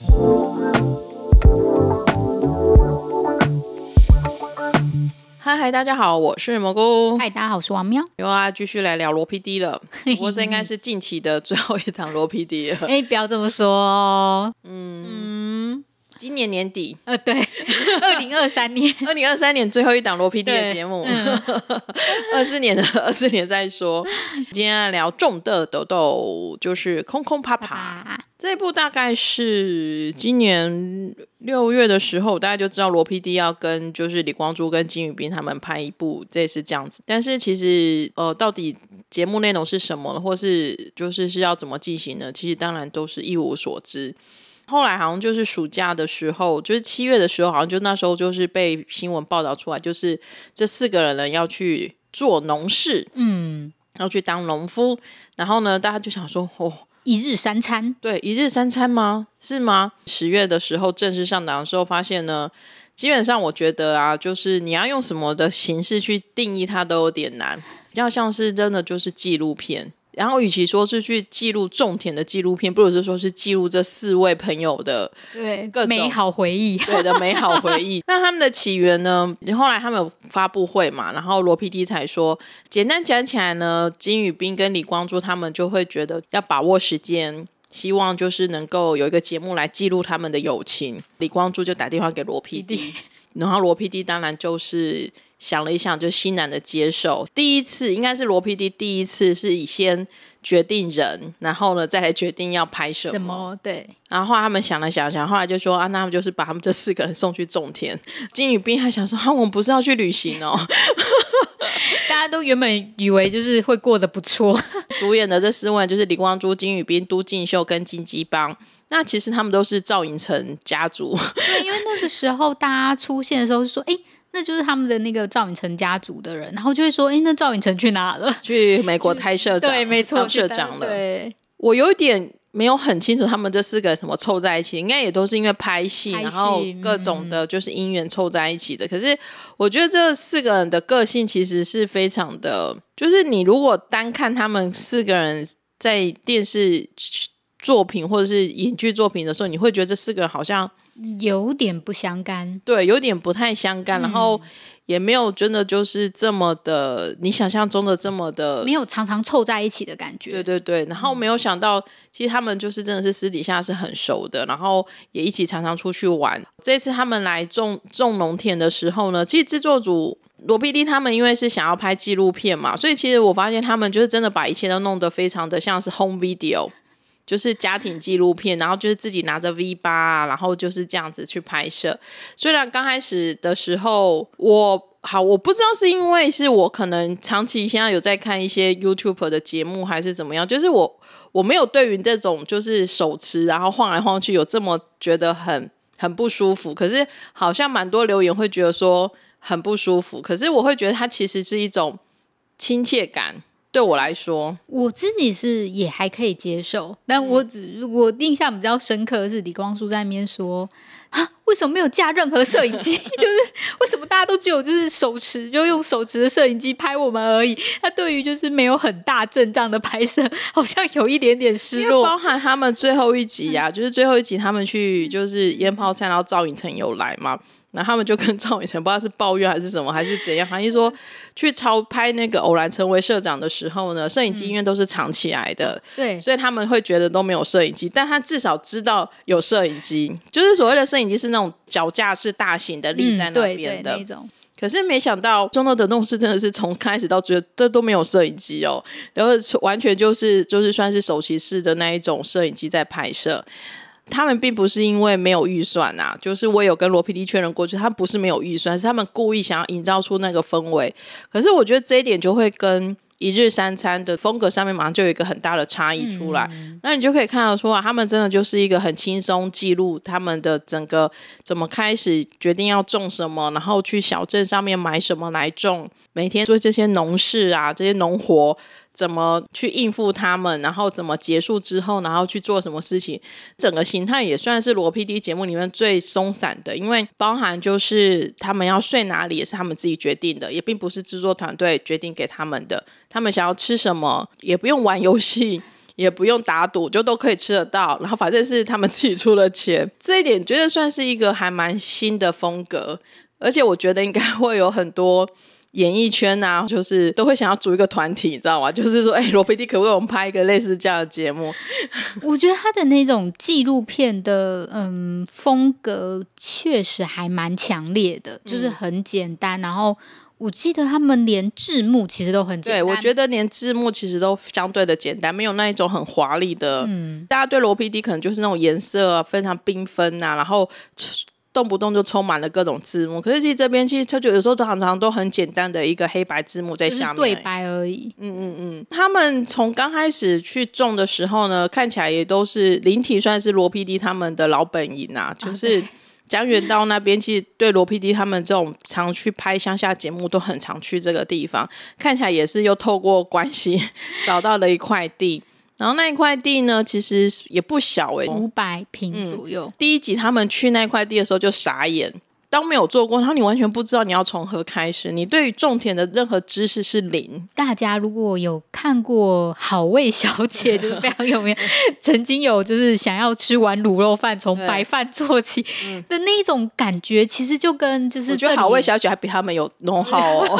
嗨嗨，大家好，我是蘑菇。嗨，大家好，我是王喵。又啊继续来聊罗 PD 了，不过这应该是近期的最后一堂罗 PD 了。哎，不要这么说哦。嗯嗯，今年年底，呃，对，二零二三年，二零二三年最后一档罗 PD 的节目。二四、嗯、年的二四年再说。今天来聊重的抖抖，就是空空啪啪。啪啪这一部大概是今年六月的时候，大家就知道罗 PD 要跟就是李光洙跟金宇彬他们拍一部，这是这样子。但是其实呃，到底节目内容是什么，或是就是是要怎么进行呢？其实当然都是一无所知。后来好像就是暑假的时候，就是七月的时候，好像就那时候就是被新闻报道出来，就是这四个人呢要去做农事，嗯，要去当农夫。然后呢，大家就想说，哦。一日三餐，对，一日三餐吗？是吗？十月的时候正式上档的时候，发现呢，基本上我觉得啊，就是你要用什么的形式去定义它都有点难，比较像是真的就是纪录片。然后，与其说是去记录种田的纪录片，不如是说是记录这四位朋友的对各种美好回忆，对的美好回忆。那他们的起源呢？后来他们有发布会嘛，然后罗 PD 才说，简单讲起来呢，金宇彬跟李光洙他们就会觉得要把握时间，希望就是能够有一个节目来记录他们的友情。李光洙就打电话给罗 PD，然后罗 PD 当然就是。想了一想，就欣然的接受。第一次应该是罗 PD 第一次是以先决定人，然后呢再来决定要拍什么。什么？对。然后后来他们想了想想，后来就说啊，那他们就是把他们这四个人送去种田。金宇彬还想说，啊，我们不是要去旅行哦。大家都原本以为就是会过得不错。主演的这四位就是李光洙、金宇彬、都敬秀跟金基邦。那其实他们都是赵寅成家族。对，因为那个时候大家出现的时候是说，哎。那就是他们的那个赵寅成家族的人，然后就会说：“哎，那赵寅成去哪了？去美国开社长，对，没错，当社长了。”对，我有一点没有很清楚，他们这四个人什么凑在一起，应该也都是因为拍戏，拍戏然后各种的就是姻缘凑在一起的。嗯、可是我觉得这四个人的个性其实是非常的，就是你如果单看他们四个人在电视作品或者是影剧作品的时候，你会觉得这四个人好像。有点不相干，对，有点不太相干，嗯、然后也没有真的就是这么的，你想象中的这么的，没有常常凑在一起的感觉。对对对，然后没有想到，嗯、其实他们就是真的是私底下是很熟的，然后也一起常常出去玩。这次他们来种种农田的时候呢，其实制作组罗 PD 他们因为是想要拍纪录片嘛，所以其实我发现他们就是真的把一切都弄得非常的像是 home video。就是家庭纪录片，然后就是自己拿着 V 八啊，然后就是这样子去拍摄。虽然刚开始的时候，我好我不知道是因为是我可能长期现在有在看一些 YouTube 的节目，还是怎么样，就是我我没有对于这种就是手持然后晃来晃去有这么觉得很很不舒服。可是好像蛮多留言会觉得说很不舒服，可是我会觉得它其实是一种亲切感。对我来说，我自己是也还可以接受，但我只我印象比较深刻的是李光洙在那边说啊，为什么没有架任何摄影机？就是为什么大家都只有就是手持，就用手持的摄影机拍我们而已？他对于就是没有很大阵仗的拍摄，好像有一点点失落。包含他们最后一集呀、啊，就是最后一集他们去就是烟泡菜，然后赵寅成有来嘛。然后他们就跟赵寅成不知道是抱怨还是什么还是怎样，反正说去超拍那个偶然成为社长的时候呢，摄影机因为都是藏起来的，嗯、对，所以他们会觉得都没有摄影机，但他至少知道有摄影机，就是所谓的摄影机是那种脚架式大型的立在那边的、嗯、那种。可是没想到中诺的弄事真的是从开始到最后这都没有摄影机哦，然后完全就是就是算是手骑式的那一种摄影机在拍摄。他们并不是因为没有预算啊，就是我有跟罗 PD 确认过去，他不是没有预算，是他们故意想要营造出那个氛围。可是我觉得这一点就会跟一日三餐的风格上面马上就有一个很大的差异出来。嗯、那你就可以看到说啊，他们真的就是一个很轻松记录他们的整个怎么开始决定要种什么，然后去小镇上面买什么来种，每天做这些农事啊，这些农活。怎么去应付他们，然后怎么结束之后，然后去做什么事情？整个形态也算是罗 PD 节目里面最松散的，因为包含就是他们要睡哪里也是他们自己决定的，也并不是制作团队决定给他们的。他们想要吃什么，也不用玩游戏，也不用打赌，就都可以吃得到。然后反正是他们自己出了钱，这一点觉得算是一个还蛮新的风格，而且我觉得应该会有很多。演艺圈啊，就是都会想要组一个团体，你知道吗？就是说，哎、欸，罗 PD 可不可以我们拍一个类似这样的节目？我觉得他的那种纪录片的嗯风格确实还蛮强烈的，就是很简单。嗯、然后我记得他们连字幕其实都很简单。对，我觉得连字幕其实都相对的简单，没有那一种很华丽的。嗯，大家对罗 PD 可能就是那种颜色、啊、非常缤纷啊，然后。动不动就充满了各种字幕，可是其实这边其实他就有时候常常都很简单的一个黑白字幕在下面，对白而已。嗯嗯嗯，他们从刚开始去种的时候呢，看起来也都是灵体，算是罗 PD 他们的老本营啊，就是江原道那边，其实对罗 PD 他们这种常去拍乡下节目都很常去这个地方，看起来也是又透过关系 找到了一块地。然后那一块地呢，其实也不小诶，五百平左右。嗯，第一集他们去那块地的时候就傻眼。当没有做过，然后你完全不知道你要从何开始，你对于种田的任何知识是零。大家如果有看过《好味小姐》，就是非常有名，曾经有就是想要吃完卤肉饭，从白饭做起的那种感觉，其实就跟就是我觉得《好味小姐》还比他们有弄好哦，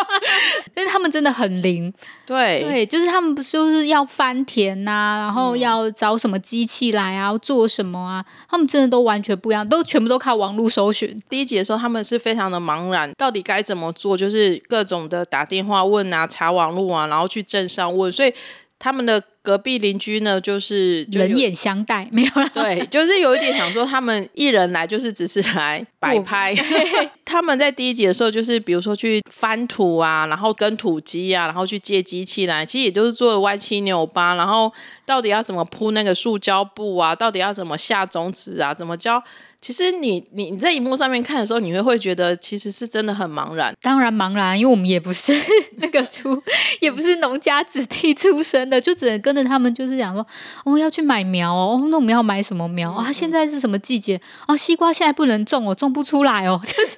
但是他们真的很灵。对对，就是他们不是就是要翻田呐、啊，然后要找什么机器来啊，做什么啊，他们真的都完全不一样，都全部都靠网络搜寻。第一集的时候，他们是非常的茫然，到底该怎么做？就是各种的打电话问啊，查网络啊，然后去镇上问，所以他们的。隔壁邻居呢，就是就冷眼相待，没有了。对，就是有一点想说，他们一人来就是只是来摆拍。他们在第一集的时候，就是比如说去翻土啊，然后跟土机啊，然后去借机器来，其实也就是做的歪七扭八。然后到底要怎么铺那个塑胶布啊？到底要怎么下种子啊？怎么浇？其实你你你在荧幕上面看的时候，你会会觉得其实是真的很茫然。当然茫然，因为我们也不是那个出，也不是农家子弟出身的，就只能跟着他们，就是讲说，我、哦、要去买苗哦，那我们要买什么苗啊？现在是什么季节啊？西瓜现在不能种哦，种不出来哦。就是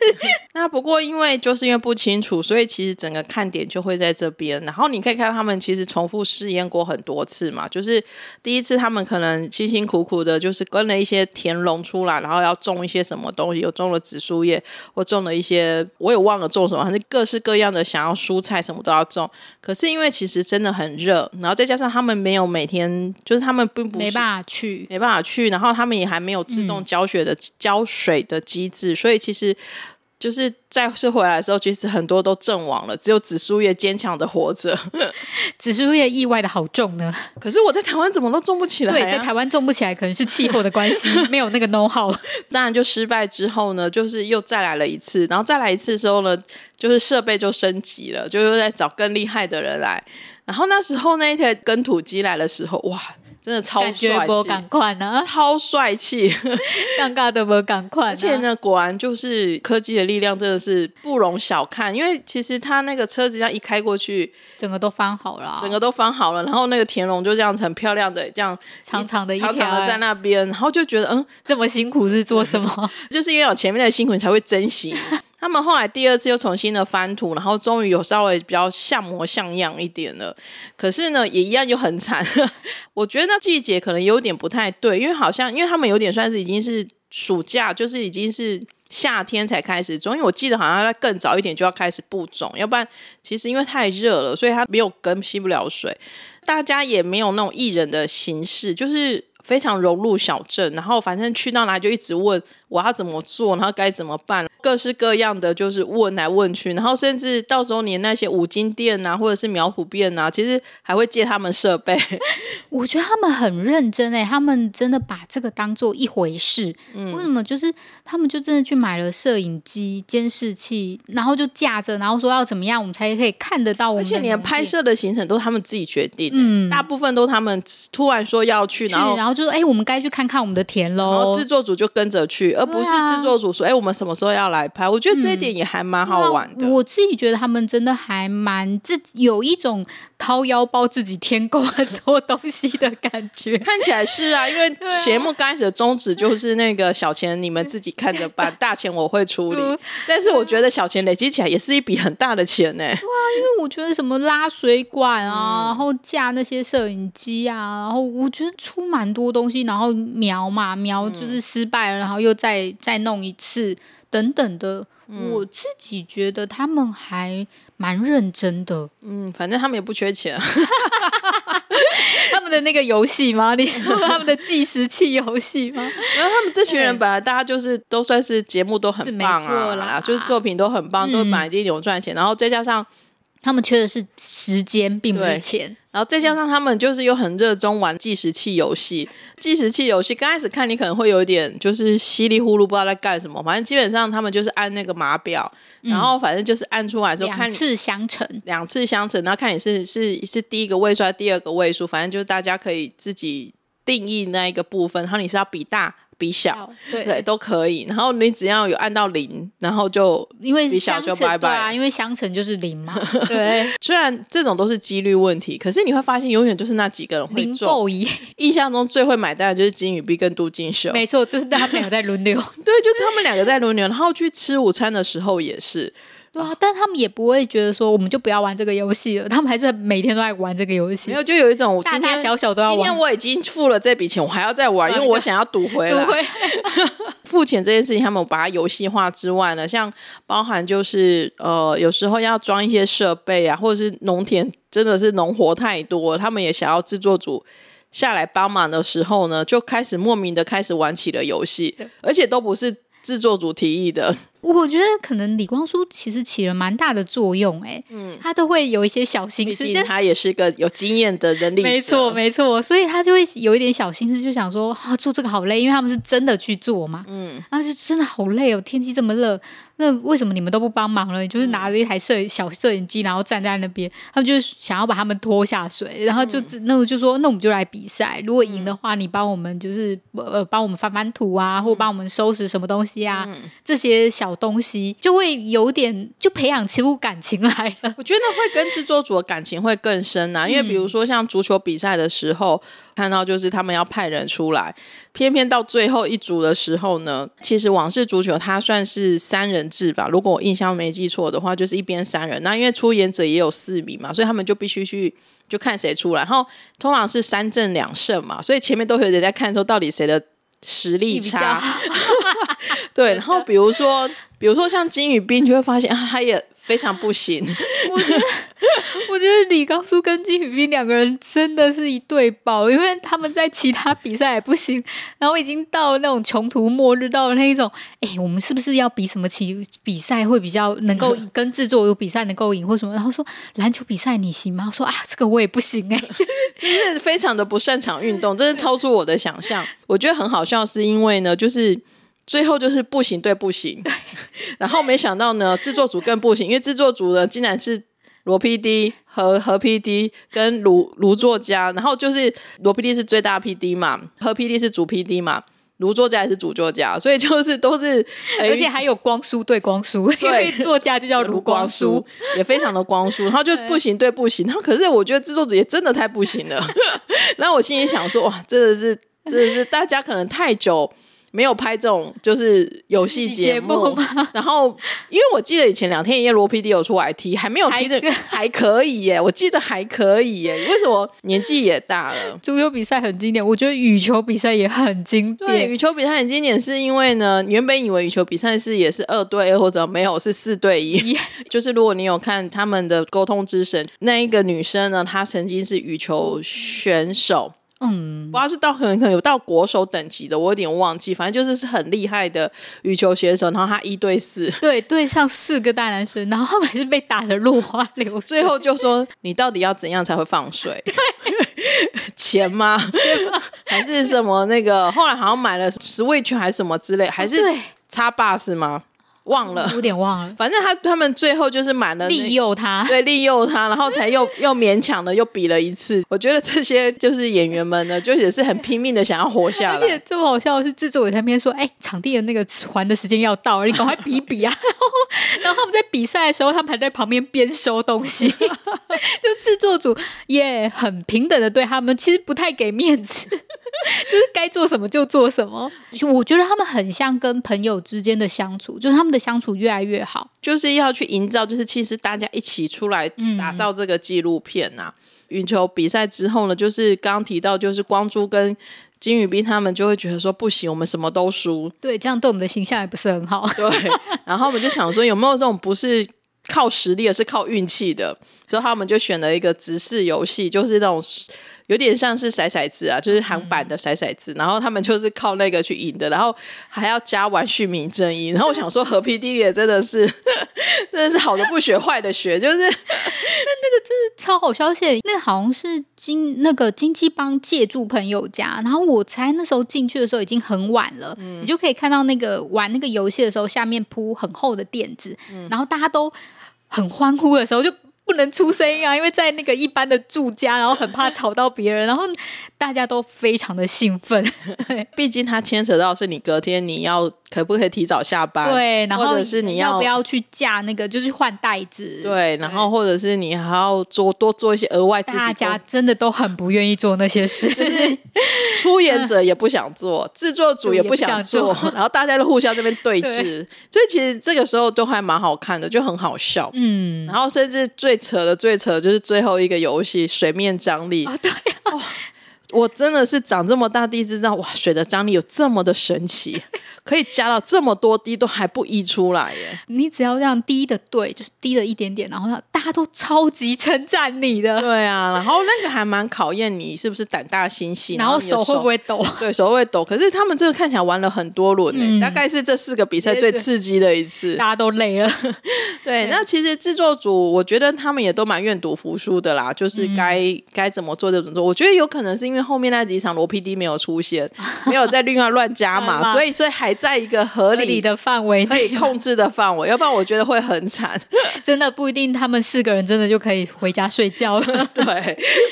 那不过因为就是因为不清楚，所以其实整个看点就会在这边。然后你可以看到他们其实重复试验过很多次嘛，就是第一次他们可能辛辛苦苦的，就是跟了一些田农出来，然后要。种一些什么东西，有种了紫苏叶，或种了一些，我也忘了种什么，反正各式各样的想要蔬菜什么都要种。可是因为其实真的很热，然后再加上他们没有每天，就是他们并不没办法去，没办法去，然后他们也还没有自动浇水的浇水的机制，所以其实。就是再次回来的时候，其实很多都阵亡了，只有紫苏叶坚强的活着。紫苏叶意外的好种呢，可是我在台湾怎么都种不起来、啊。对，在台湾种不起来，可能是气候的关系，没有那个 know how。当然，就失败之后呢，就是又再来了一次，然后再来一次的时候呢，就是设备就升级了，就又在找更厉害的人来。然后那时候那一台耕土机来的时候，哇！真的超帅气，赶快呢！超帅气，尴尬的不赶快。而且呢，果然就是科技的力量真的是不容小看。因为其实他那个车子这样一开过去，整个都翻好了，整个都翻好了。然后那个田龙就这样很漂亮的这样长长的一条长长的在那边，然后就觉得嗯，这么辛苦是做什么？就是因为有前面的辛苦，你才会珍惜。他们后来第二次又重新的翻土，然后终于有稍微比较像模像样一点了。可是呢，也一样就很惨。我觉得那季节可能有点不太对，因为好像因为他们有点算是已经是暑假，就是已经是夏天才开始种。因为我记得好像在更早一点就要开始布种，要不然其实因为太热了，所以它没有根吸不了水。大家也没有那种艺人的形式，就是非常融入小镇，然后反正去到哪就一直问。我要怎么做，然后该怎么办？各式各样的就是问来问去，然后甚至到时候连那些五金店啊，或者是苗圃店啊，其实还会借他们设备。我觉得他们很认真诶，他们真的把这个当做一回事。嗯，为什么？就是他们就真的去买了摄影机、监视器，然后就架着，然后说要怎么样，我们才可以看得到我们。而且连拍摄的行程都是他们自己决定，嗯，大部分都他们突然说要去，然后然后就说：“哎，我们该去看看我们的田喽。”然后制作组就跟着去。而不是制作组说：“哎、啊欸，我们什么时候要来拍？”我觉得这一点也还蛮好玩的、嗯。我自己觉得他们真的还蛮自有一种掏腰包自己添购很多东西的感觉。看起来是啊，因为 节目刚开始的宗旨就是那个小钱你们自己看着办，大钱我会处理。但是我觉得小钱累积起来也是一笔很大的钱呢、欸。对啊，因为我觉得什么拉水管啊，嗯、然后架那些摄影机啊，然后我觉得出蛮多东西，然后描嘛描就是失败了，然后又再再再弄一次等等的。嗯、我自己觉得他们还蛮认真的。嗯，反正他们也不缺钱。他们的那个游戏吗？你说 他们的计时器游戏吗？然后他们这群人本来大家就是都算是节目都很棒啊，啦就是作品都很棒，嗯、都本来就有赚钱，然后再加上他们缺的是时间，并不是钱。然后再加上他们就是又很热衷玩计时器游戏，计时器游戏刚开始看你可能会有一点就是稀里糊涂不知道在干什么，反正基本上他们就是按那个码表，嗯、然后反正就是按出来之后看两次相乘，两次相乘，然后看你是是是第一个位数还是第二个位数，反正就是大家可以自己定义那一个部分，然后你是要比大。比小对，对都可以，然后你只要有按到零，然后就因为比小就拜拜啊，因为相乘就是零嘛。对，虽然这种都是几率问题，可是你会发现永远就是那几个人会中。印象中最会买单的就是金宇碧跟杜金秀，没错，就是他们两个在轮流。对，就是他们两个在轮流，然后去吃午餐的时候也是。对啊，但他们也不会觉得说，我们就不要玩这个游戏了。他们还是每天都在玩这个游戏。没有，就有一种今天大大小小都要玩。今天我已经付了这笔钱，我还要再玩，因为我想要赌回来。回来 付钱这件事情，他们把它游戏化之外呢，像包含就是呃，有时候要装一些设备啊，或者是农田真的是农活太多，他们也想要制作组下来帮忙的时候呢，就开始莫名的开始玩起了游戏，而且都不是制作组提议的。我觉得可能李光洙其实起了蛮大的作用，哎，嗯，他都会有一些小心思，毕竟他也是个有经验的人力，没错没错，所以他就会有一点小心思，就想说啊，做这个好累，因为他们是真的去做嘛，嗯，然后就真的好累哦，天气这么热，那为什么你们都不帮忙了？你就是拿着一台摄小摄影机，然后站在那边，他们就想要把他们拖下水，然后就那我就说，那我们就来比赛，如果赢的话，你帮我们就是呃帮我们翻翻土啊，或帮我们收拾什么东西啊，这些小。东西就会有点就培养起感情来了。我觉得会跟制作组的感情会更深呐、啊，因为比如说像足球比赛的时候，看到就是他们要派人出来，偏偏到最后一组的时候呢，其实往事足球它算是三人制吧，如果我印象没记错的话，就是一边三人。那因为出演者也有四名嘛，所以他们就必须去就看谁出来，然后通常是三正两胜嘛，所以前面都有人在看说到底谁的。实力差，对，然后比如说，比如说像金宇彬，就会发现啊，他也非常不行。我觉得，我觉得李高叔跟金宇彬两个人真的是一对宝，因为他们在其他比赛也不行，然后已经到了那种穷途末日，到了那一种，哎，我们是不是要比什么棋比赛会比较能够跟制作有比赛能够赢或什么？然后说篮球比赛你行吗？我说啊，这个我也不行哎，就是非常的不擅长运动，真的超出我的想象。我觉得很好笑，是因为呢，就是。最后就是不行对不行，对。然后没想到呢，制作组更不行，因为制作组呢竟然是罗 PD 和何 PD 跟卢卢作家，然后就是罗 PD 是最大 PD 嘛，何 PD 是主 PD 嘛，卢作家也是主作家，所以就是都是，而且还有光叔对光叔，因为作家就叫卢光叔，也非常的光叔，然后就不行对不行，然后可是我觉得制作组也真的太不行了，然后我心里想说哇，真的是真的是大家可能太久。没有拍这种就是游戏节目，然后因为我记得以前两天一夜罗 PD 有出来踢，还没有踢的还，还可以耶，我记得还可以耶。为什么年纪也大了？足球比赛很经典，我觉得羽球比赛也很经典。对，羽球比赛很经典，是因为呢，原本以为羽球比赛是也是二对二或者没有是四对一，就是如果你有看他们的沟通之神，那一个女生呢，她曾经是羽球选手。嗯，不知道是到可能可能有到国手等级的，我有点忘记。反正就是是很厉害的羽球选手，然后他一对四，对，对上四个大男生，然后后面是被打的落花流水，最后就说你到底要怎样才会放水？对钱吗？钱吗？还是什么那个？后来好像买了 Switch 还是什么之类，还是插 bus 吗？忘了，有点忘了。反正他他们最后就是满了利诱他，对，利诱他，然后才又又勉强的又比了一次。我觉得这些就是演员们呢，就也是很拼命的想要活下来。而且这么好笑的是制作委在那边说：“哎，场地的那个还的时间要到了，你赶快比一比啊！”然后，然后他们在比赛的时候，他们还在旁边边收东西。就制作组也很平等的对他们，其实不太给面子。就是该做什么就做什么，我觉得他们很像跟朋友之间的相处，就是他们的相处越来越好，就是要去营造，就是其实大家一起出来打造这个纪录片呐、啊。羽、嗯、球比赛之后呢，就是刚刚提到，就是光洙跟金宇彬他们就会觉得说不行，我们什么都输，对，这样对我们的形象也不是很好。对，然后我们就想说，有没有这种不是靠实力，而是靠运气的？所以他们就选了一个直视游戏，就是那种。有点像是骰骰子啊，就是韩版的骰骰子，嗯，然后他们就是靠那个去赢的，然后还要加完续名正义。然后我想说，何 PD 也真的是，真的是好的不学，坏的学，就是 那那个真是超好消息那个好像是金那个金鸡帮借住朋友家，然后我猜那时候进去的时候已经很晚了，嗯，你就可以看到那个玩那个游戏的时候，下面铺很厚的垫子，嗯，然后大家都很欢呼的时候就。能出声音啊，因为在那个一般的住家，然后很怕吵到别人，然后大家都非常的兴奋。毕竟它牵扯到是你隔天你要可不可以提早下班，对，然后或者是你要，要不要去架那个就是换袋子，对，然后或者是你还要做多做一些额外自己，大家真的都很不愿意做那些事，就是 出演者也不想做，制作组也不想做，想做。然后大家都互相这边对峙，所以其实这个时候都还蛮好看的，就很好笑，嗯，然后甚至最。扯的最扯的就是最后一个游戏水面张力啊，对啊。我真的是长这么大第一次知道，哇，水的张力有这么的神奇，可以加到这么多滴都还不溢出来耶！你只要这样滴的对，就是滴了一点点，然后大家都超级称赞你的。对啊，然后那个还蛮考验你是不是胆大心细，然后手会不会抖？对，手会抖。可是他们这个看起来玩了很多轮呢、嗯，大概是这四个比赛最刺激的一次，大家都累了。对，那其实制作组我觉得他们也都蛮愿赌服输的啦，就是该、嗯、该怎么做就怎么做。我觉得有可能是因为。后面那几场罗 PD 没有出现，没有在另外乱加码，所以所以还在一个合理，合理的范围，可以控制的范围。要不然我觉得会很惨，真的不一定他们四个人真的就可以回家睡觉了。对，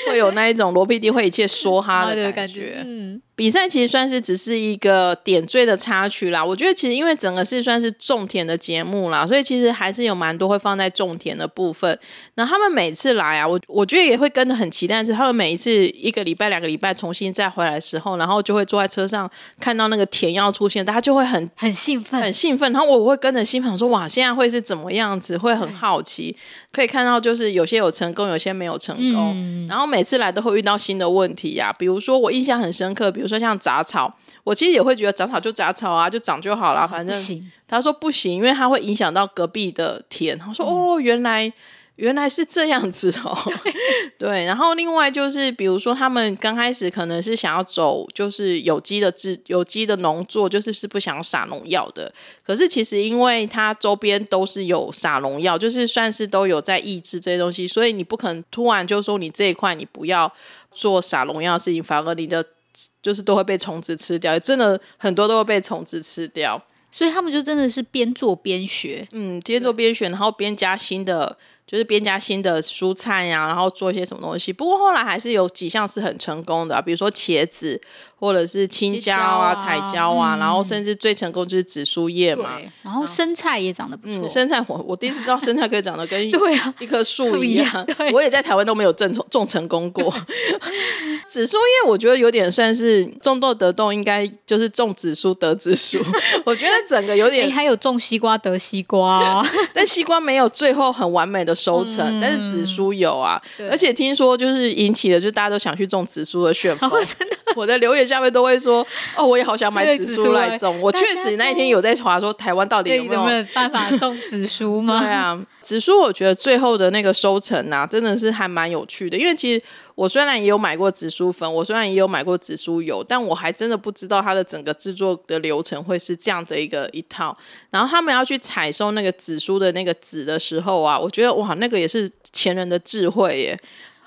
会有那一种罗 PD 会一切说哈的感觉。嗯。比赛其实算是只是一个点缀的插曲啦。我觉得其实因为整个是算是种田的节目啦，所以其实还是有蛮多会放在种田的部分。那他们每次来啊，我我觉得也会跟着很期待，是他们每一次一个礼拜、两个礼拜重新再回来的时候，然后就会坐在车上看到那个田要出现，大家就会很很兴奋，很兴奋。然后我我会跟着兴奋说：“哇，现在会是怎么样子？”会很好奇。可以看到，就是有些有成功，有些没有成功。嗯、然后每次来都会遇到新的问题呀、啊，比如说我印象很深刻，比如说像杂草，我其实也会觉得杂草就杂草啊，就长就好了，反正他说不行，因为它会影响到隔壁的田。他说、嗯、哦，原来。原来是这样子哦，对。然后另外就是，比如说他们刚开始可能是想要走就是有机的制有机的农作，就是是不想撒农药的。可是其实因为它周边都是有撒农药，就是算是都有在抑制这些东西，所以你不可能突然就说你这一块你不要做撒农药的事情，反而你的就是都会被虫子吃掉，真的很多都会被虫子吃掉。所以他们就真的是边做边学，嗯，边做边学，然后边加新的。就是边加新的蔬菜呀、啊，然后做一些什么东西。不过后来还是有几项是很成功的、啊，比如说茄子。或者是青椒啊、彩椒啊、嗯，然后甚至最成功就是紫苏叶嘛。然后生菜也长得不错。嗯、生菜我我第一次知道生菜可以长得跟一 对啊一棵树一样。我也在台湾都没有种种成功过。紫苏叶我觉得有点算是种豆得豆，应该就是种紫苏得紫苏。我觉得整个有点。还有种西瓜得西瓜、啊，但西瓜没有最后很完美的收成，嗯、但是紫苏有啊。而且听说就是引起了，就大家都想去种紫苏的旋风。真的，我的留言。下面都会说哦，我也好想买紫苏来种。我确实那一天有在查说，台湾到底有没有，有没有办法种紫苏吗？对啊，紫苏我觉得最后的那个收成啊，真的是还蛮有趣的。因为其实我虽然也有买过紫苏粉，我虽然也有买过紫苏油，但我还真的不知道它的整个制作的流程会是这样的一个一套。然后他们要去采收那个紫苏的那个籽的时候啊，我觉得哇，那个也是前人的智慧耶。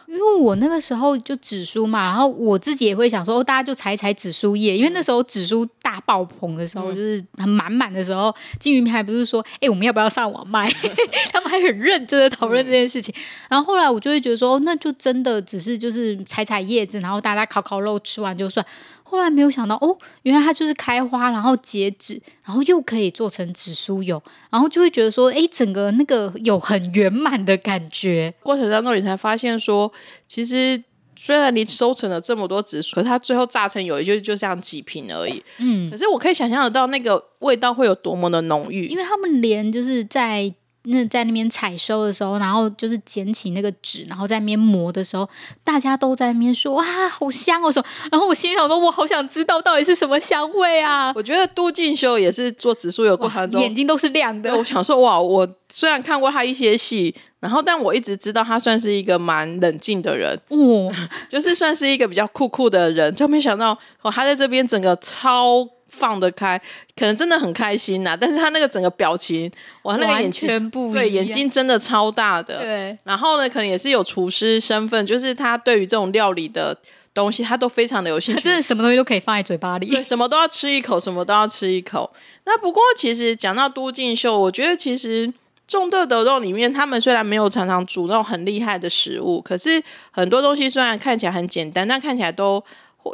因为我那个时候就紫苏嘛，然后我自己也会想说，哦，大家就采一采紫苏叶，因为那时候紫苏大大爆棚的时候，嗯、就是很满满的时候，金鱼还不是说，哎、欸，我们要不要上网卖？他们还很认真的讨论这件事情。嗯、然后后来我就会觉得说，那就真的只是就是采采叶子，然后大家烤烤肉，吃完就算。后来没有想到，哦，原来它就是开花，然后结籽，然后又可以做成紫苏油，然后就会觉得说，哎，整个那个有很圆满的感觉。过程当中，你才发现说，其实虽然你收成了这么多紫苏，可是它最后榨成油也就就这样几瓶而已。嗯，可是我可以想象得到那个味道会有多么的浓郁，因为他们连就是在。那在那边采收的时候，然后就是捡起那个纸，然后在那边磨的时候，大家都在那边说：“哇，好香哦！”什么？然后我心里想说：“我好想知道到底是什么香味啊！”我觉得都敬修也是做紫苏油过程中眼睛都是亮的。我想说：“哇，我虽然看过他一些戏，然后但我一直知道他算是一个蛮冷静的人，哦，就是算是一个比较酷酷的人，就没想到哦，他在这边整个超。”放得开，可能真的很开心呐、啊。但是他那个整个表情，哇，那个眼睛，对，眼睛真的超大的。对，然后呢，可能也是有厨师身份，就是他对于这种料理的东西，他都非常的有兴趣。他真的什么东西都可以放在嘴巴里，对，什么都要吃一口，什么都要吃一口。那不过其实讲到都敬秀，我觉得其实种豆的肉里面，他们虽然没有常常煮那种很厉害的食物，可是很多东西虽然看起来很简单，但看起来都。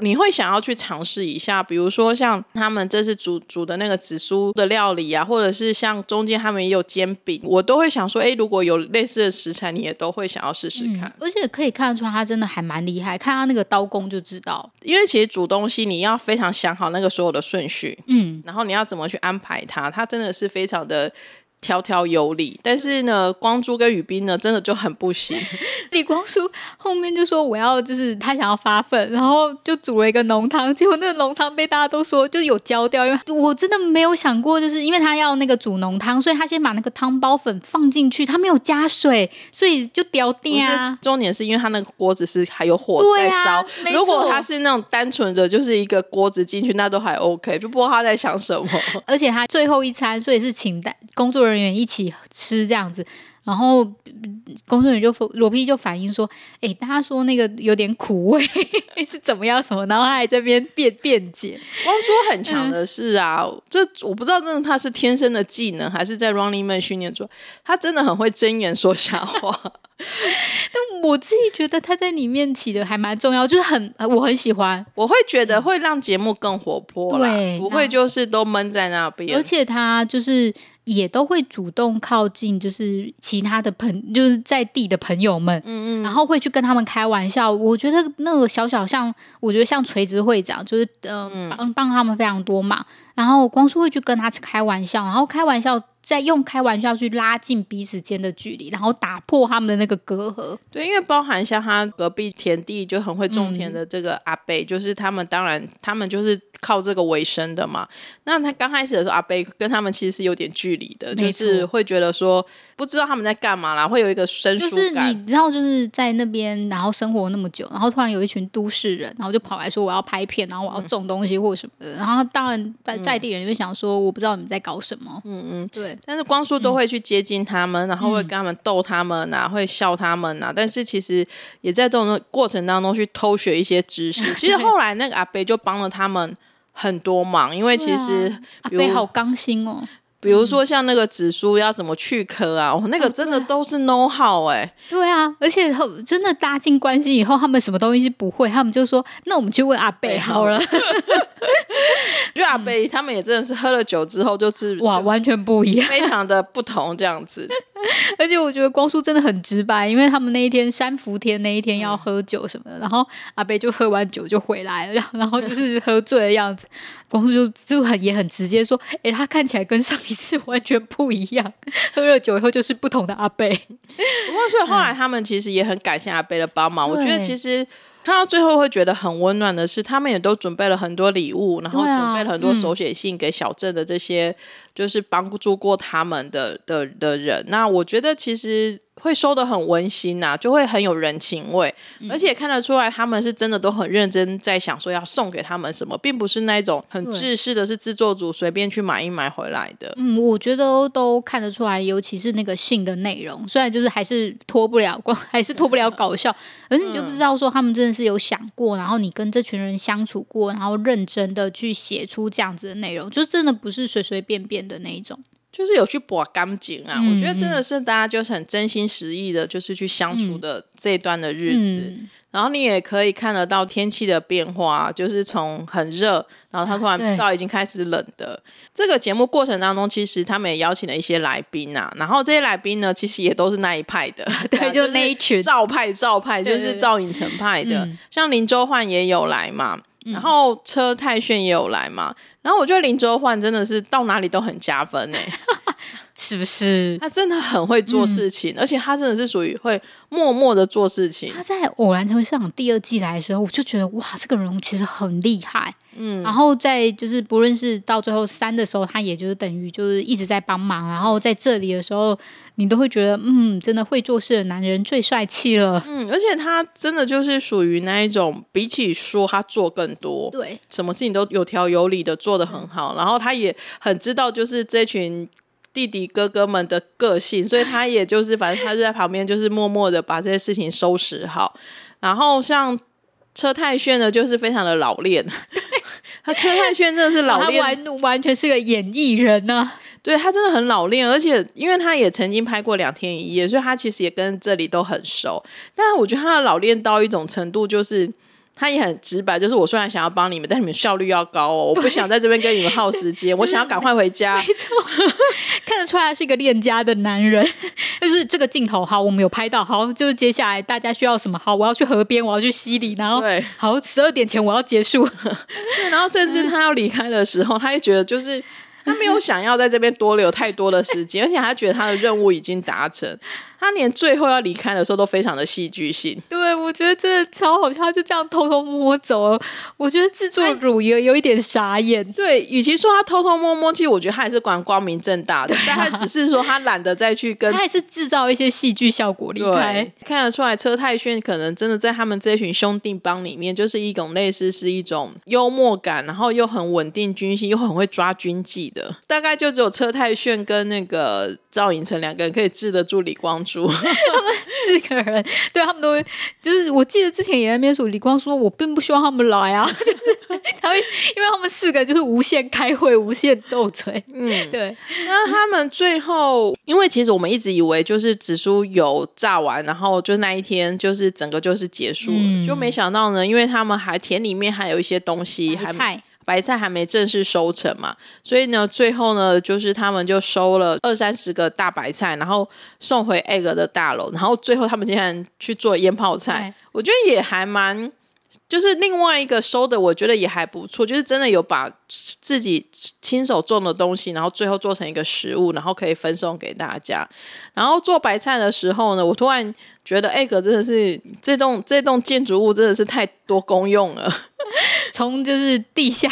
你会想要去尝试一下，比如说像他们这次煮煮的那个紫苏的料理啊，或者是像中间他们也有煎饼，我都会想说，哎，如果有类似的食材，你也都会想要试试看。嗯，而且可以看得出他真的还蛮厉害，看他那个刀工就知道。因为其实煮东西你要非常想好那个所有的顺序，嗯，然后你要怎么去安排它，它真的是非常的。条条有理，但是呢，光洙跟雨斌呢，真的就很不行。李光洙后面就说我要，就是他想要发奋，然后就煮了一个浓汤，结果那个浓汤被大家都说就有焦掉，因为我真的没有想过，就是因为他要那个煮浓汤，所以他先把那个汤包粉放进去，他没有加水，所以就掉掉啊。重点是因为他那个锅子是还有火在烧，啊、如果他是那种单纯的就是一个锅子进去，那都还 OK，就不知道他在想什么。而且他最后一餐，所以是请代工作人员。人员一起吃这样子，然后工作人员就罗 P 就反映说：“哎、欸，大家说那个有点苦味 是怎么样什么？”然后他还在这边辩辩解。光洙很强的是啊，嗯、这我不知道，真的他是天生的技能，还是在 Running Man 训练出来？他真的很会睁眼说瞎话。但我自己觉得他在里面起的还蛮重要，就是很我很喜欢，我会觉得会让节目更活泼，对，不会就是都闷在那边。而且他就是。也都会主动靠近，就是其他的朋，就是在地的朋友们，嗯嗯，然后会去跟他们开玩笑。我觉得那个小小像，我觉得像垂直会长，就是呃帮帮他们非常多嘛。然后光叔会去跟他开玩笑，然后开玩笑。再用开玩笑去拉近彼此间的距离，然后打破他们的那个隔阂。对，因为包含像他隔壁田地就很会种田的这个阿贝，嗯、就是他们当然他们就是靠这个为生的嘛。那他刚开始的时候，阿贝跟他们其实是有点距离的，就是会觉得说不知道他们在干嘛啦，会有一个生疏感。就是你知道，就是在那边然后生活那么久，然后突然有一群都市人，然后就跑来说我要拍片，然后我要种东西或什么的，嗯、然后当然在在地人就会想说，我不知道你们在搞什么。嗯嗯，对。但是光叔都会去接近他们，嗯、然后会跟他们逗他们呐、啊，嗯、会笑他们呐、啊。但是其实也在这种过程当中去偷学一些知识。其实后来那个阿北就帮了他们很多忙，因为其实、啊、阿北好刚心哦。比如说像那个紫苏要怎么去壳啊，哦，那个真的都是 know how 哎、欸。对啊，而且真的搭进关系以后，他们什么东西不会，他们就说：“那我们去问阿贝好了。” 就阿贝他们也真的是喝了酒之后就是哇，完全不一样，非常的不同这样子。而且我觉得光叔真的很直白，因为他们那一天三伏天那一天要喝酒什么的，嗯、然后阿贝就喝完酒就回来了，然后就是喝醉的样子。光叔就就很也很直接说：“哎，他看起来跟上一次完全不一样，喝了酒以后就是不同的阿贝。”不过所以后来他们其实也很感谢阿贝的帮忙。嗯、我觉得其实。看到最后会觉得很温暖的是，他们也都准备了很多礼物，然后准备了很多手写信给小镇的这些就是帮助过他们的的的人。那我觉得其实会收的很温馨呐、啊，就会很有人情味，嗯、而且看得出来他们是真的都很认真在想说要送给他们什么，并不是那种很制式的，是制作组随便去买一买回来的。嗯，我觉得都看得出来，尤其是那个信的内容，虽然就是还是脱不了光，还是脱不了搞笑，可是你就知道说他们真的是有想过，然后你跟这群人相处过，然后认真的去写出这样子的内容，就真的不是随随便便的那一种。就是有去博干净啊，嗯、我觉得真的是大家就是很真心实意的，就是去相处的这一段的日子。嗯、然后你也可以看得到天气的变化，就是从很热，然后他突然到已经开始冷的。对这个节目过程当中，其实他们也邀请了一些来宾啊，然后这些来宾呢，其实也都是那一派的，对，啊、就那一群赵派赵派，就是赵寅成派的，对对对，像林周焕也有来嘛。然后车太炫也有来嘛，然后我觉得林哲焕真的是到哪里都很加分哎，是不是？他真的很会做事情，嗯、而且他真的是属于会默默的做事情。他在《偶然成为市长》第二季来的时候，我就觉得哇，这个人其实很厉害。嗯，然后在就是不论是到最后三的时候，他也就是等于就是一直在帮忙。然后在这里的时候，你都会觉得嗯，真的会做事的男人最帅气了。嗯，而且他真的就是属于那一种，比起说他做更多，对，什么事情都有条有理的做的很好。然后他也很知道就是这群弟弟哥哥们的个性，所以他也就是反正他就在旁边就是默默的把这些事情收拾好。然后像。车太炫呢，就是非常的老练。他车太炫真的是老练，完完全是个演艺人呢、啊。对，他真的很老练，而且因为他也曾经拍过两天一夜，所以他其实也跟这里都很熟。但我觉得他的老练到一种程度，就是。他也很直白，就是我虽然想要帮你们，但你们效率要高哦，我不想在这边跟你们耗时间，我想要赶快回家。没错，看得出来他是一个恋家的男人。就是这个镜头好，我们有拍到好，就是接下来大家需要什么好，我要去河边，我要去溪里，然后对好十二点前我要结束。对，然后甚至他要离开的时候，他也觉得就是。他没有想要在这边多留太多的时间，而且他觉得他的任务已经达成。他连最后要离开的时候都非常的戏剧性。对，我觉得真的超好笑，他就这样偷偷摸摸走了。我觉得制作组也有一点傻眼。对，与其说他偷偷摸摸，其实我觉得他还是管光明正大的，啊、但他只是说他懒得再去跟。他也是制造一些戏剧效果离开。看得出来，车太炫可能真的在他们这群兄弟帮里面，就是一种类似是一种幽默感，然后又很稳定军心，又很会抓军纪。的大概就只有车太炫跟那个赵寅成两个人可以治得住李光洙，他们四个人对他们都会，就是我记得之前也在那边说李光说，我并不希望他们来啊，就是他会因为他们四个就是无限开会、无限斗嘴，嗯，对。那他们最后，因为其实我们一直以为就是紫苏有炸完，然后就那一天就是整个就是结束了，嗯、就没想到呢，因为他们还田里面还有一些东西还菜。白菜还没正式收成嘛，所以呢，最后呢，就是他们就收了二三十个大白菜，然后送回 egg 的大楼，然后最后他们竟然去做腌泡菜，我觉得也还蛮，就是另外一个收的，我觉得也还不错，就是真的有把自己亲手种的东西，然后最后做成一个食物，然后可以分送给大家。然后做白菜的时候呢，我突然觉得 egg 真的是这栋这栋建筑物真的是太多功用了。从就是地下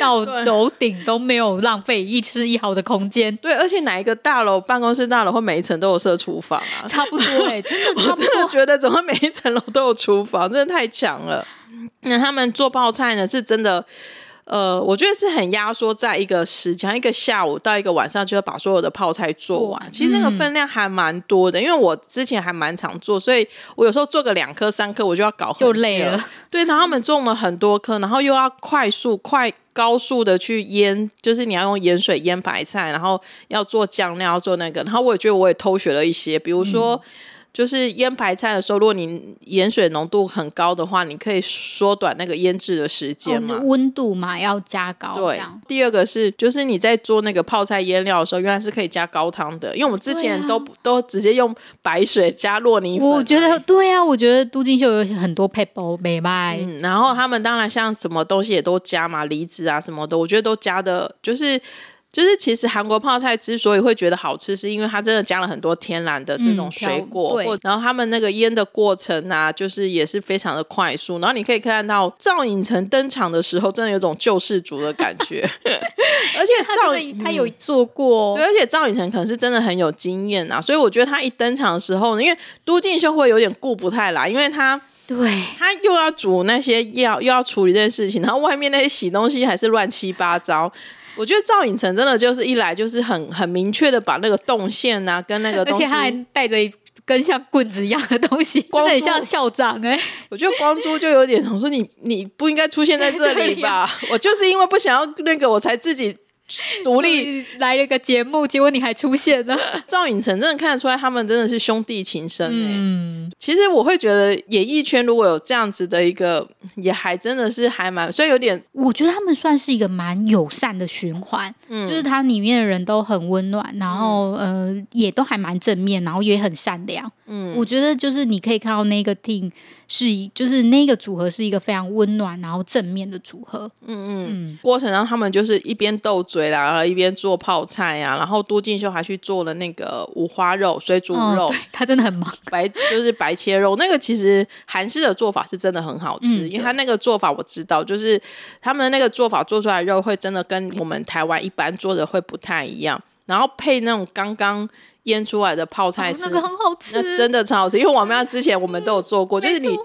到楼顶都没有浪费一丝一毫的空间。对，而且哪一个大楼办公室大楼或每一层都有设厨房啊？差不多哎、欸，真的差不多，我真的觉得怎么每一层楼都有厨房，真的太强了。那他们做泡菜呢，是真的。呃，我觉得是很压缩在一个时间，一个下午到一个晚上就要把所有的泡菜做完。嗯、其实那个分量还蛮多的，因为我之前还蛮常做，所以我有时候做个两颗三颗，我就要搞就累了。对，然后他们种了很多颗，然后又要快速、快、高速的去腌，就是你要用盐水腌白菜，然后要做酱料，要做那个。然后我也觉得我也偷学了一些，比如说。嗯就是腌白菜的时候，如果你盐水浓度很高的话，你可以缩短那个腌制的时间嘛。哦、温度嘛要加高。对。第二个是，就是你在做那个泡菜腌料的时候，原来是可以加高汤的，因为我们之前都、啊、都直接用白水加酪泥粉。我觉得对啊，我觉得都金秀有很多配包美卖。嗯，然后他们当然像什么东西也都加嘛，梨子啊什么的，我觉得都加的，就是。就是其实韩国泡菜之所以会觉得好吃，是因为它真的加了很多天然的这种水果，嗯、然后他们那个腌的过程啊，就是也是非常的快速。然后你可以看到赵寅成登场的时候，真的有种救世主的感觉。而且赵寅他有做过，对，而且赵寅成可能是真的很有经验啊，所以我觉得他一登场的时候呢，因为都敬秀会有点顾不太来，因为他对他又要煮那些药，又要处理这些事情，然后外面那些洗东西还是乱七八糟。我觉得赵寅成真的就是一来就是很很明确的把那个动线啊跟那个东西，而且他还带着一根像棍子一样的东西，光很像校长哎、欸。我觉得光洙就有点，我说你你不应该出现在这里吧？我就是因为不想要那个，我才自己。独立来了个节目，结果你还出现了。赵寅成真的看得出来，他们真的是兄弟情深。嗯，其实我会觉得演艺圈如果有这样子的一个，也还真的是还蛮，虽然有点，我觉得他们算是一个蛮友善的循环。嗯，就是它里面的人都很温暖，然后、嗯、呃也都还蛮正面，然后也很善良。嗯，我觉得就是你可以看到那个 team。是一，就是那个组合是一个非常温暖，然后正面的组合。嗯嗯嗯，过程中他们就是一边斗嘴啦，然后一边做泡菜啊，然后都敬秀还去做了那个五花肉、水煮肉。哦、他真的很忙，白就是白切肉。那个其实韩式的做法是真的很好吃，嗯、因为他那个做法我知道，就是他们的那个做法做出来的肉会真的跟我们台湾一般做的会不太一样，然后配那种刚刚。腌出来的泡菜是、哦、那个很好吃，那真的超好吃。因为我们家之前我们都有做过，嗯、就是你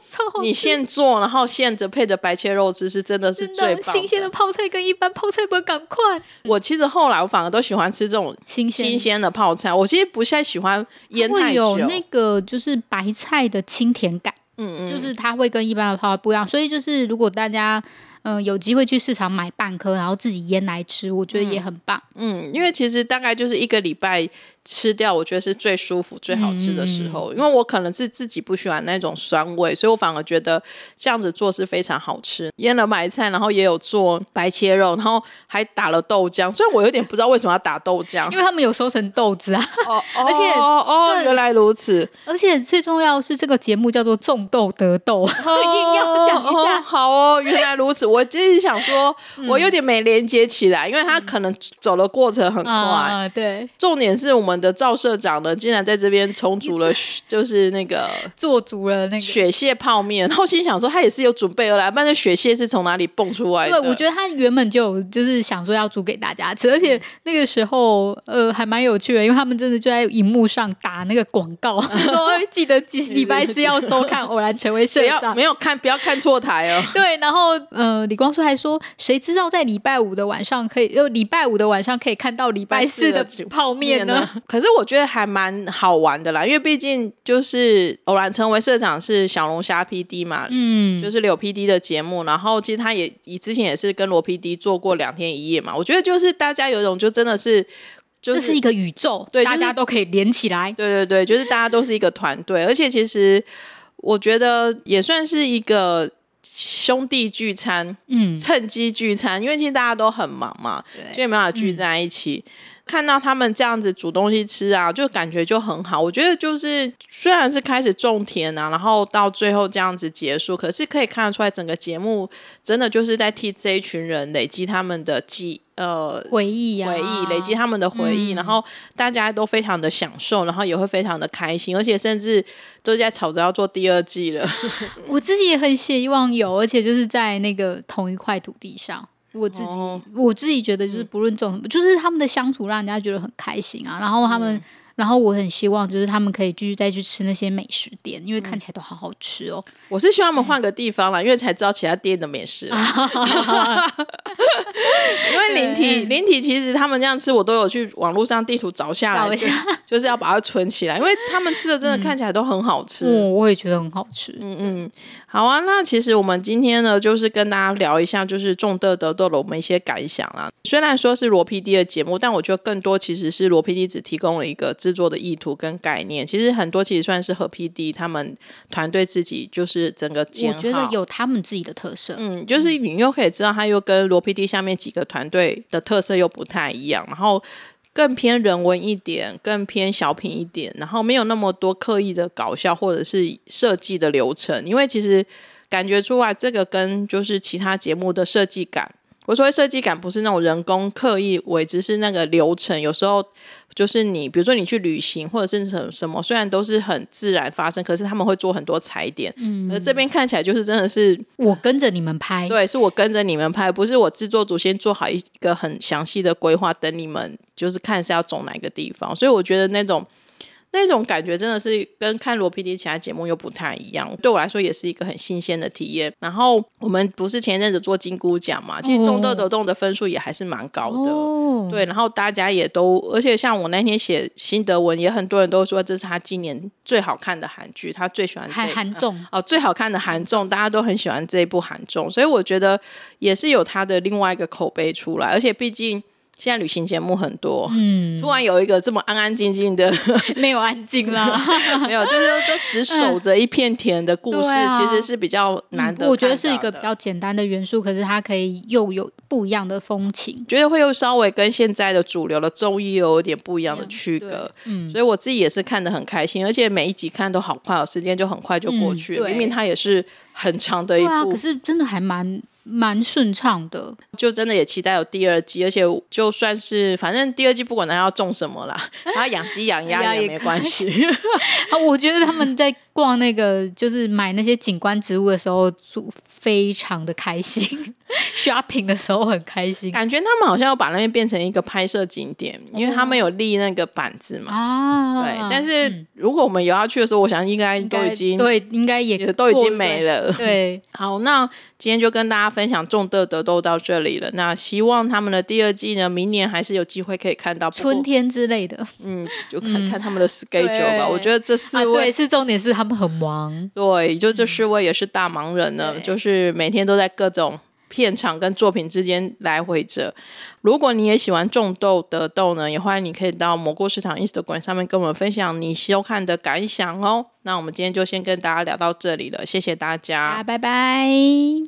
你现做，然后现着配着白切肉吃，是真的是最。新鲜的泡菜跟一般泡菜不会赶快。我其实后来我反而都喜欢吃这种新鲜新鲜的泡菜。我其实不太喜欢腌太久。会有那个就是白菜的清甜感，嗯嗯，就是它会跟一般的泡菜不一样。所以就是如果大家。嗯，有机会去市场买半颗，然后自己腌来吃，我觉得也很棒。嗯，因为其实大概就是一个礼拜吃掉，我觉得是最舒服、最好吃的时候。嗯、因为我可能是自己不喜欢那种酸味，所以我反而觉得这样子做是非常好吃。腌了白菜，然后也有做白切肉，然后还打了豆浆。虽然我有点不知道为什么要打豆浆，因为他们有收成豆子啊。哦，而且哦哦，原来如此。而且最重要是这个节目叫做“种豆得豆”，硬、哦、要讲一下。哦。好哦，原来如此。我就是想说，我有点没连接起来，嗯、因为他可能走的过程很快。啊、对，重点是我们的赵社长呢，竟然在这边重组了，就是那个做足了那个雪蟹泡面。然后心想说，他也是有准备而来，不然雪蟹是从哪里蹦出来的？对，我觉得他原本就就是想说要煮给大家吃，而且那个时候呃还蛮有趣的，因为他们真的就在荧幕上打那个广告，说记得几礼拜四要收看《偶然成为社长》，没有看不要看错台哦。对，然后呃李光洙还说，谁知道在礼拜五的晚上可以，呃礼拜五的晚上可以看到礼拜四的泡面呢？可是我觉得还蛮好玩的啦，因为毕竟就是偶然成为社长是小龙虾 PD 嘛，嗯，就是柳 PD 的节目，然后其实他也以之前也是跟罗 PD 做过两天一夜嘛。我觉得就是大家有一种就真的是，就是、这是一个宇宙，对，大家都可以连起来，对对对，就是大家都是一个团队，而且其实我觉得也算是一个。兄弟聚餐，嗯，趁机聚餐，因为其实大家都很忙嘛，对，就没办法聚在一起。嗯看到他们这样子煮东西吃啊，就感觉就很好。我觉得就是虽然是开始种田啊，然后到最后这样子结束，可是可以看得出来，整个节目真的就是在替这一群人累积他们的记呃回忆啊，回忆累积他们的回忆，嗯，然后大家都非常的享受，然后也会非常的开心，而且甚至都在吵着要做第二季了。我自己也很希望有，而且就是在那个同一块土地上。我自己，哦、我自己觉得就是不论种什么，就是他们的相处让人家觉得很开心啊。然后他们。嗯然后我很希望，就是他们可以继续再去吃那些美食店，因为看起来都好好吃哦。我是希望他们换个地方啦，因为才知道其他店的美食。因为灵体，灵体其实他们这样吃，我都有去网络上地图找下来，就，就是要把它存起来，因为他们吃的真的看起来都很好吃。嗯，我也觉得很好吃。嗯嗯，好啊。那其实我们今天呢，就是跟大家聊一下，就是种豆得豆了我们一些感想啦。虽然说是罗 PD 的节目，但我觉得更多其实是罗 PD 只提供了一个。制作的意图跟概念，其实很多其实算是和 PD 他们团队自己就是整个，我觉得有他们自己的特色，嗯，就是你又可以知道，他又跟罗 PD 下面几个团队的特色又不太一样，然后更偏人文一点，更偏小品一点，然后没有那么多刻意的搞笑或者是设计的流程，因为其实感觉出来这个跟就是其他节目的设计感。我说设计感不是那种人工刻意为之，是那个流程。有时候就是你，比如说你去旅行或者是什么什么，虽然都是很自然发生，可是他们会做很多踩点。嗯，而这边看起来就是真的是我跟着你们拍，对，是我跟着你们拍，不是我制作组先做好一个很详细的规划，等你们就是看是要走哪个地方。所以我觉得那种。那种感觉真的是跟看罗 PD 其他节目又不太一样，对我来说也是一个很新鲜的体验。然后我们不是前一阵子做金菇奖嘛，其实中豆得豆的分数也还是蛮高的，哦、对。然后大家也都，而且像我那天写心得文，也很多人都说这是他今年最好看的韩剧，他最喜欢韩韩综哦，最好看的韩综，大家都很喜欢这一部韩综，所以我觉得也是有他的另外一个口碑出来，而且毕竟。现在旅行节目很多，嗯，突然有一个这么安安静静的，没有安静啦，没有，就是就死守着一片田的故事，其实是比较难得、嗯。我觉得是一个比较简单的元素，可是它可以又有不一样的风情，觉得会又稍微跟现在的主流的综艺有有点不一样的区隔，嗯，所以我自己也是看的很开心，而且每一集看都好快哦，时间就很快就过去了，嗯、明明它也是很长的一部，啊、可是真的还蛮。蛮顺畅的，就真的也期待有第二季，而且就算是反正第二季不管他要种什么啦，他养鸡养鸭也没关系。我觉得他们在逛那个就是买那些景观植物的时候，非常的开心，shopping 的时候很开心，感觉他们好像要把那边变成一个拍摄景点，因为他们有立那个板子嘛。啊，对。但是如果我们有要去的时候，我想应该都已经对，应该也，也都已经没了。对，好，那今天就跟大家分享种豆得豆到这里了。那希望他们的第二季呢，明年还是有机会可以看到春天之类的。嗯，就看看他们的 schedule 吧。嗯、我觉得这四位、啊、对是重点是他们很忙，对，就这四位也是大忙人呢，嗯、就是。每天都在各种片场跟作品之间来回着。如果你也喜欢种豆得豆呢，也欢迎你可以到蘑菇市场 Instagram 上面跟我们分享你收看的感想哦。那我们今天就先跟大家聊到这里了，谢谢大家，拜拜。